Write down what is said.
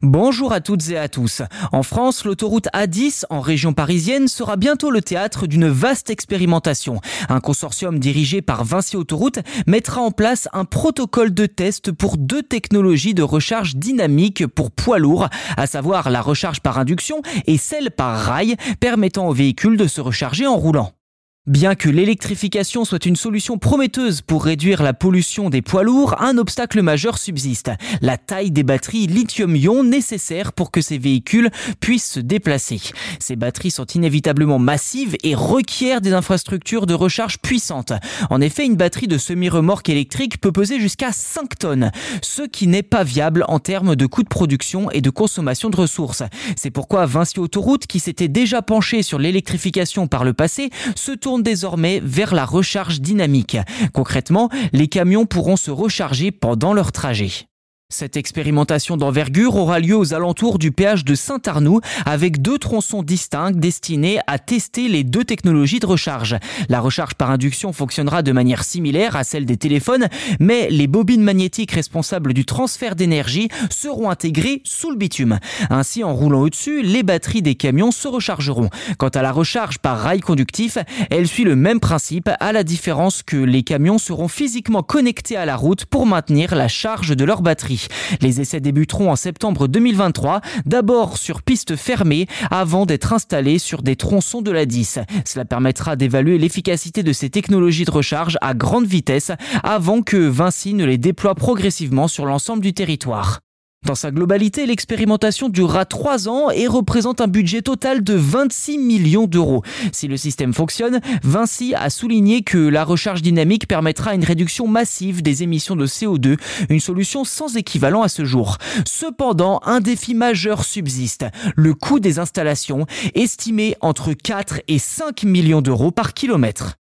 Bonjour à toutes et à tous. En France, l'autoroute A10 en région parisienne sera bientôt le théâtre d'une vaste expérimentation. Un consortium dirigé par Vinci Autoroute mettra en place un protocole de test pour deux technologies de recharge dynamique pour poids lourds, à savoir la recharge par induction et celle par rail, permettant aux véhicules de se recharger en roulant. Bien que l'électrification soit une solution prometteuse pour réduire la pollution des poids lourds, un obstacle majeur subsiste, la taille des batteries lithium-ion nécessaires pour que ces véhicules puissent se déplacer. Ces batteries sont inévitablement massives et requièrent des infrastructures de recharge puissantes. En effet, une batterie de semi-remorque électrique peut peser jusqu'à 5 tonnes, ce qui n'est pas viable en termes de coûts de production et de consommation de ressources. C'est pourquoi Vinci Autoroute, qui s'était déjà penché sur l'électrification par le passé, se tourne désormais vers la recharge dynamique. Concrètement, les camions pourront se recharger pendant leur trajet. Cette expérimentation d'envergure aura lieu aux alentours du péage de Saint-Arnoux avec deux tronçons distincts destinés à tester les deux technologies de recharge. La recharge par induction fonctionnera de manière similaire à celle des téléphones, mais les bobines magnétiques responsables du transfert d'énergie seront intégrées sous le bitume. Ainsi, en roulant au-dessus, les batteries des camions se rechargeront. Quant à la recharge par rail conductif, elle suit le même principe à la différence que les camions seront physiquement connectés à la route pour maintenir la charge de leur batterie. Les essais débuteront en septembre 2023, d'abord sur piste fermée avant d'être installés sur des tronçons de la 10. Cela permettra d'évaluer l'efficacité de ces technologies de recharge à grande vitesse avant que Vinci ne les déploie progressivement sur l'ensemble du territoire. Dans sa globalité, l'expérimentation durera 3 ans et représente un budget total de 26 millions d'euros. Si le système fonctionne, Vinci a souligné que la recharge dynamique permettra une réduction massive des émissions de CO2, une solution sans équivalent à ce jour. Cependant, un défi majeur subsiste, le coût des installations, estimé entre 4 et 5 millions d'euros par kilomètre.